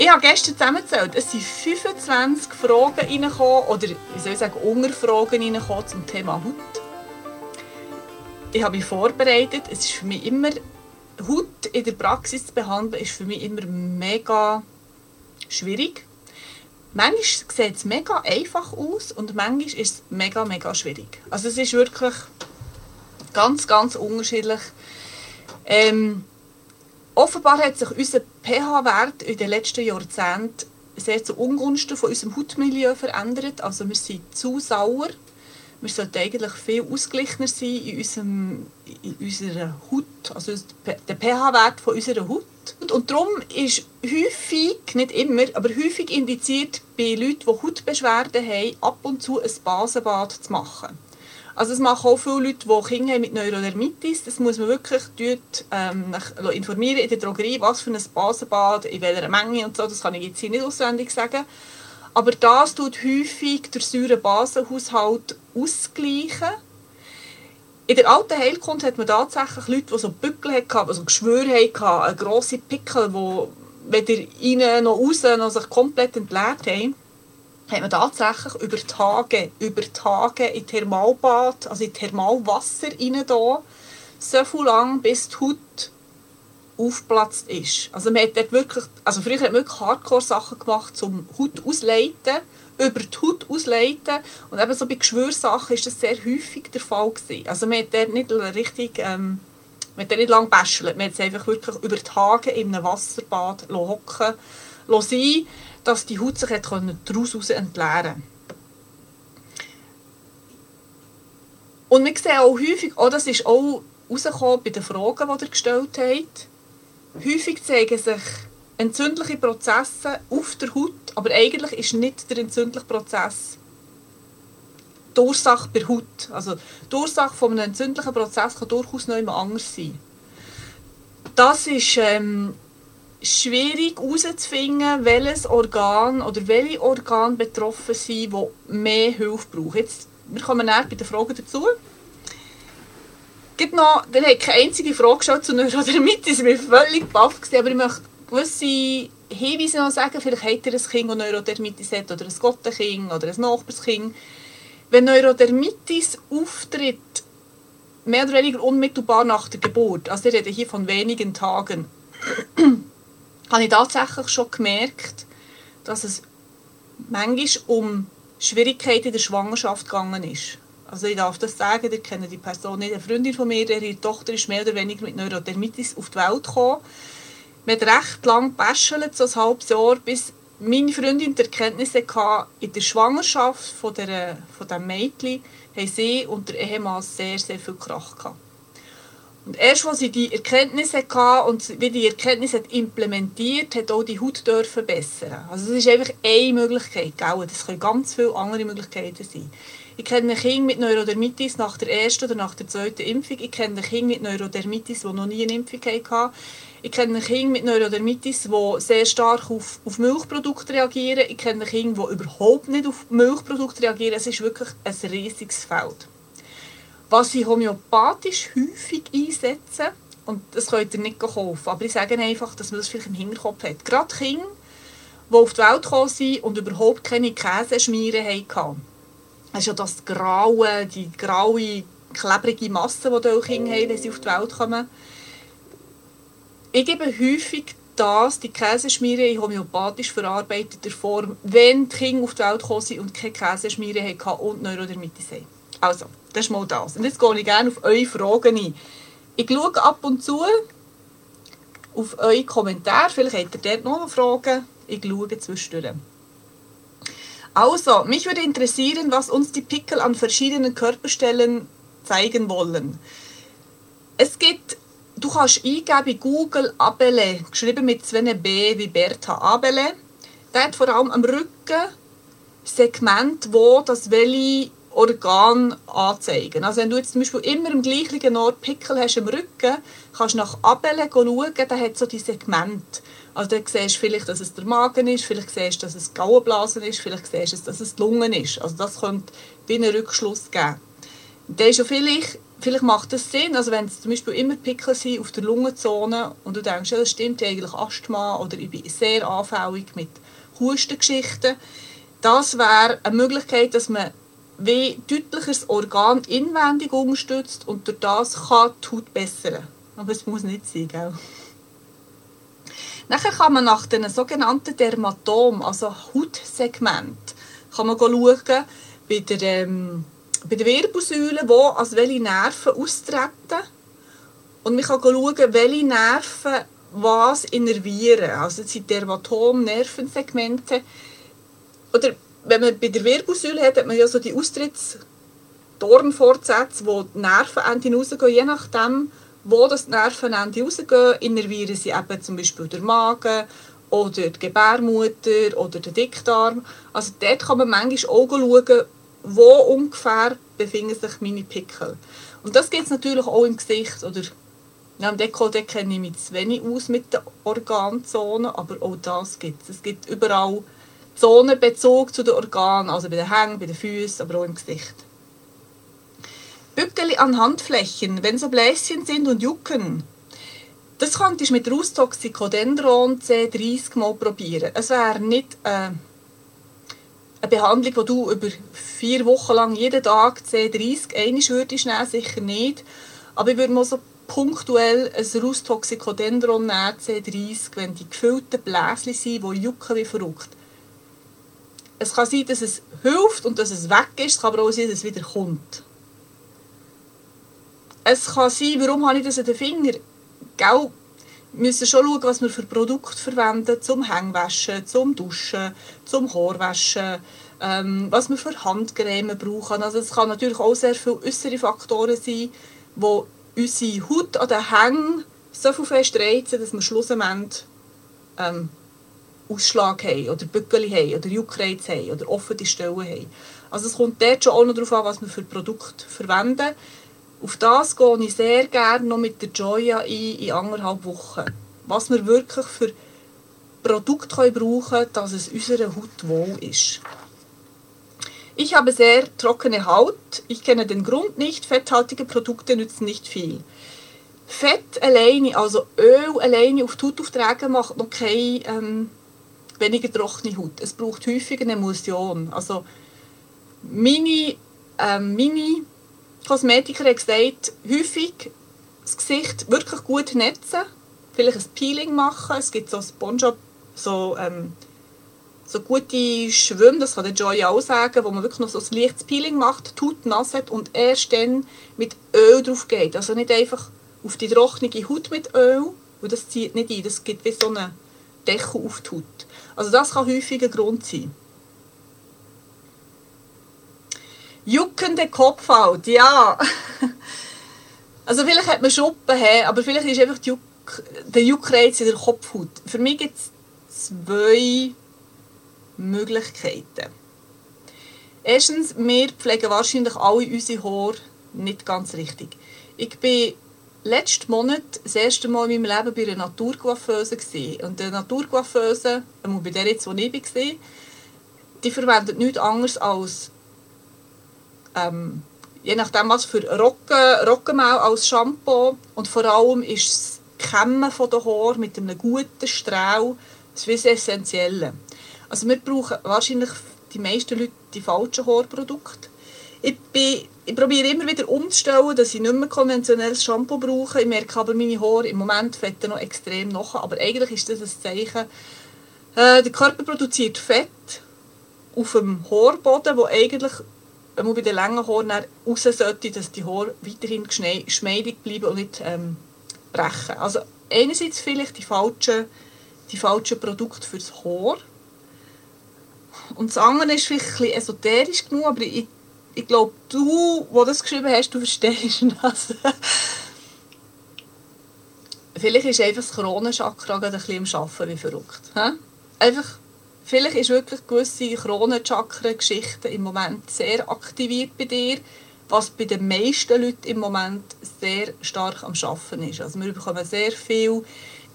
Ich habe gestern zusammengezählt, es sind 25 Fragen reingekommen, oder wie soll ich sagen, Unterfragen reingekommen zum Thema Haut. Ich habe mich vorbereitet. Es ist für mich immer, Haut in der Praxis zu behandeln, ist für mich immer mega schwierig. Manchmal sieht es mega einfach aus und manchmal ist es mega, mega schwierig. Also es ist wirklich ganz, ganz unterschiedlich. Ähm, Offenbar hat sich unser pH-Wert in den letzten Jahrzehnten sehr zu Ungunsten von unserem Hautmilieu verändert. Also wir sind zu sauer. Wir sollten eigentlich viel ausgeglichener sein in, unserem, in unserer Haut, also der pH-Wert von unserer Haut. Und, und darum ist häufig, nicht immer, aber häufig indiziert bei Leuten, die Hautbeschwerden haben, ab und zu ein Basenbad zu machen. Also es machen auch viele Leute, die Kinder haben mit Neurodermitis. Das muss man wirklich dort, ähm, informieren in der Drogerie, was für ein Basenbad, in welcher Menge und so. Das kann ich jetzt hier nicht auswendig sagen. Aber das tut häufig der Säurebasenhaushalt ausgleichen. In der alten Heilkunde hat man tatsächlich Leute, die so Bückel hatten, also Geschwür hatten, grosse Pickel, die weder innen noch außen noch sich komplett entleert haben hat man tatsächlich über Tage, über Tage in Thermalbad, also in Thermalwasser rein da, so viel lang, bis die Haut aufgeplatzt ist. Also man hat dort wirklich, also früher hat man wirklich Hardcore-Sachen gemacht, um Haut ausleiten, über die Haut ausleiten und eben so bei Geschwürsachen ist das sehr häufig der Fall gewesen. Also man hat dort nicht richtig, ähm, man hat nicht lange gebäschelt, man hat es einfach wirklich über Tage in einem Wasserbad hocken lassen dass die Haut sich daraus entleeren Und wir sehen auch häufig, oh, das ist auch rausgekommen bei den Fragen, die ihr gestellt habt, häufig zeigen sich entzündliche Prozesse auf der Haut, aber eigentlich ist nicht der entzündliche Prozess die Ursache bei der Haut. Also die Ursache von einem entzündlichen Prozess kann durchaus noch immer anders sein. Das ist ähm, schwierig herauszufinden, welches Organ oder welche Organe betroffen sind, die mehr Hilfe brauchen. Jetzt, wir kommen näher bei den Fragen dazu. Gibt noch, der hat keine einzige Frage gestellt zu Neurodermitis, ich war völlig baff, aber ich möchte gewisse Hinweise noch sagen. Vielleicht hat ihr ein Kind, das Neurodermitis hat, oder ein Gottenkind, oder ein Nachbarskind. Wenn Neurodermitis auftritt, mehr oder weniger unmittelbar nach der Geburt, also wir reden hier von wenigen Tagen, habe ich tatsächlich schon gemerkt, dass es manchmal um Schwierigkeiten in der Schwangerschaft gegangen ist. Also ich darf das sagen, ihr kennt die Person nicht. Eine Freundin von mir, ihre Tochter ist mehr oder weniger mit Neurodermitis auf die Welt gekommen. Wir haben recht lange gebäschelt, so ein halbes Jahr, bis meine Freundin die Erkenntnis hatte, in der Schwangerschaft von, der, von diesem Mädchen haben sie und der Ehemann sehr, sehr viel Krach gehabt. Erst als sie die Erkenntnisse hatte und wie die Erkenntnisse implementiert hat auch die Haut dürfen bessern. Also das ist einfach eine Möglichkeit. Gell? Das können ganz viele andere Möglichkeiten sein. Ich kenne Kinder mit Neurodermitis nach der ersten oder nach der zweiten Impfung. Ich kenne Kinder mit Neurodermitis, die noch nie eine Impfung hatten. Ich kenne Kinder mit Neurodermitis, die sehr stark auf, auf Milchprodukte reagieren. Ich kenne Kinder, die überhaupt nicht auf Milchprodukte reagieren. Es ist wirklich ein riesiges Feld was sie homöopathisch häufig einsetzen. Und das könnt ihr nicht kaufen. Aber ich sage einfach, dass man das vielleicht im Hinterkopf hat. Gerade Kinder, die auf die Welt gekommen sind und überhaupt keine Käseschmiere hatten. Das ist ja das graue, die graue, klebrige Masse, die die Kinder haben, wenn sie auf die Welt kommen. Ich gebe häufig das, die Käseschmiere in homöopathisch verarbeiteter Form, wenn die Kinder auf die Welt gekommen sind und keine Käseschmiere hatten und Neurodermitis haben. Also, das ist mal das. Und jetzt gehe ich gerne auf eure Fragen ein. Ich schaue ab und zu auf eure Kommentare. Vielleicht habt ihr dort noch Fragen. Ich schaue zwischendurch. Also, mich würde interessieren, was uns die Pickel an verschiedenen Körperstellen zeigen wollen. Es gibt, du kannst eingeben in Google Abele, geschrieben mit zwei B wie Bertha Abele. Der hat vor allem am Rücken Segment, wo das welche Organ anzeigen. Also wenn du jetzt zum Beispiel immer im gleichen Ort Pickel hast im Rücken, kannst du nach Abelle schauen, der hat so die Segmente. Also dann siehst du vielleicht, dass es der Magen ist, vielleicht siehst du, dass es Gallenblasen ist, vielleicht siehst du, dass es die Lungen ist. Also das könnte wie einen Rückschluss geben. Dann ist vielleicht, vielleicht macht das Sinn, also wenn es zum Beispiel immer Pickel sind auf der Lungenzone und du denkst, ja, das stimmt eigentlich Asthma oder ich bin sehr anfällig mit Hustengeschichten, das wäre eine Möglichkeit, dass man wie deutlicheres Organ inwendig unterstützt und durch das kann die Haut bessern. Aber es muss nicht sein, gell? Nachher kann man nach den sogenannten Dermatom, also Hautsegment, kann man schauen, bei der, ähm, bei der Wirbelsäule, wo also welche Nerven austreten. Und man kann schauen, welche Nerven was innervieren. Also das sind Dermatom-Nervensegmente. Oder wenn man bei der Wirbelsäule hat, hat man ja so die Austrittsdornfortsätze, wo die Nervenenden rausgehen, je nachdem, wo das Nervenende rausgehen, innervieren sie eben zum Beispiel der Magen oder die Gebärmutter oder der Dickdarm. Also dort kann man manchmal auch schauen, wo ungefähr befinden sich meine Pickel. Und das gibt es natürlich auch im Gesicht oder ja, im Dekolleté kenne ich mich zu wenig aus mit den Organzonen, aber auch das gibt es. Es gibt überall Zonenbezug zu den Organen, also bei den Hängen, bei den Füßen, aber auch im Gesicht. Bückeli an Handflächen, wenn so Bläschen sind und jucken. Das könntest du mit Rustoxicodendron C30 mal probieren. Es wäre nicht äh, eine Behandlung, die du über vier Wochen lang jeden Tag C30 einmal würdest nehmen, sicher nicht. Aber ich würde mal so punktuell ein Rustoxicodendron nehmen, C30, wenn die gefüllten Bläschen sind, die jucken wie verrückt. Es kann sein, dass es hilft und dass es weg ist, es kann aber auch sein, dass es wieder kommt es kann sein, warum habe ich das an den Finger? Gell? Wir müssen schon schauen, was wir für Produkte verwenden, zum Hängwaschen, zum Duschen, zum Haarwaschen, ähm, was wir für Handcreme brauchen. Also es kann natürlich auch sehr viele äußere Faktoren sein, die unsere Haut an den Hängen so viel fest reizen, dass wir schlussendlich ähm, Ausschlag haben oder Bückeli haben oder Juckreiz haben oder offene Stellen haben. Also es kommt dort schon auch noch darauf an, was wir für Produkte verwenden. Auf das gehe ich sehr gerne noch mit der Joya ein in anderthalb Wochen. Was wir wirklich für Produkte können brauchen können, dass es unserer Haut wohl ist. Ich habe sehr trockene Haut. Ich kenne den Grund nicht. Fetthaltige Produkte nützen nicht viel. Fett alleine, also Öl alleine auf die Haut auftragen, macht noch keine ähm, weniger trockene Haut. Es braucht häufig eine Emulsion. Also meine, ähm, meine Kosmetiker haben gesagt, häufig das Gesicht wirklich gut netzen, vielleicht ein Peeling machen. Es gibt so Sponge, so, ähm, so gute Schwimmen, das kann der Joy auch sagen, wo man wirklich noch so ein leichtes Peeling macht, die Haut nass hat und erst dann mit Öl drauf geht. Also nicht einfach auf die trockene Haut mit Öl, und das zieht nicht ein, das gibt wie so einen Deckel auf die Haut. Also das kann häufig ein Grund sein. Juckende Kopfhaut, ja. Also vielleicht hat man Schuppen, aber vielleicht ist einfach Juck, der Juckreiz in der Kopfhaut. Für mich gibt es zwei Möglichkeiten. Erstens, wir pflegen wahrscheinlich alle unsere Haare nicht ganz richtig. Ich bin letzten Monat das erste Mal in meinem Leben bei einer Naturcoiffeuse. Und eine Naturcoiffeuse, bei der jetzt, wo ich war, die verwendet nichts anderes als ähm, je nachdem was für Rocken, Roggenmehl als Shampoo und vor allem ist das Kämmen der Haare mit einem guten Strahl das ist essentiell. Also wir brauchen wahrscheinlich die meisten Leute die falschen Haarprodukte. Ich, bin, probiere immer wieder umzustellen, dass ich nicht mehr konventionelles Shampoo brauche. Ich merke aber, meine Haare im Moment fetten noch extrem nach. Aber eigentlich ist das ein Zeichen, äh, der Körper produziert Fett auf dem Haarboden, wo eigentlich wenn man bei den langen Haaren raus sollte, dass die Haare weiterhin geschmeidig bleiben und nicht ähm, brechen. Also einerseits vielleicht die falschen, die falschen Produkte fürs Haar. Und das andere ist vielleicht ein esoterisch genug, aber ich, ich glaube, du, der das geschrieben hast, du verstehst das. vielleicht ist einfach das Kronenchakra ein bisschen am Arbeiten wie verrückt. Einfach Vielleicht ist wirklich gewisse Kronenchakren-Geschichten im Moment sehr aktiviert bei dir, was bei den meisten Leuten im Moment sehr stark am Schaffen ist. Also wir bekommen sehr viel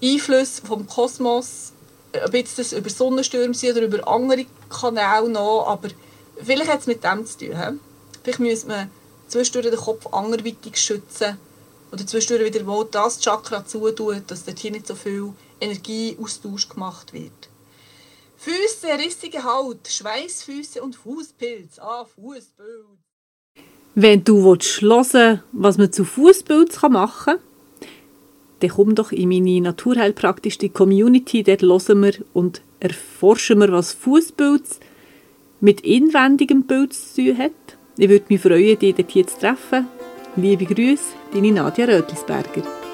Einfluss vom Kosmos, ob jetzt das über Sonnenstürme sind oder über andere Kanäle noch, aber vielleicht hat es mit dem zu tun. He? Vielleicht müssen wir zwischendurch den Kopf anderweitig schützen oder zwischendurch wieder mal das Chakra zutun, dass dort hier nicht so viel Energieaustausch gemacht wird. Füße, rissige Haut, Schweißfüße und Fußpilz. Ah, Fußpilz. Wenn du hören was man zu Fußpilz machen kann, dann komm doch in meine naturheilpraktische Community. Dort hören wir und erforschen wir, was Fußpilz mit inwendigem Pilz zu tun hat. Ich würde mich freuen, dich dort hier zu treffen. Liebe Grüße, deine Nadja Rötlisberger.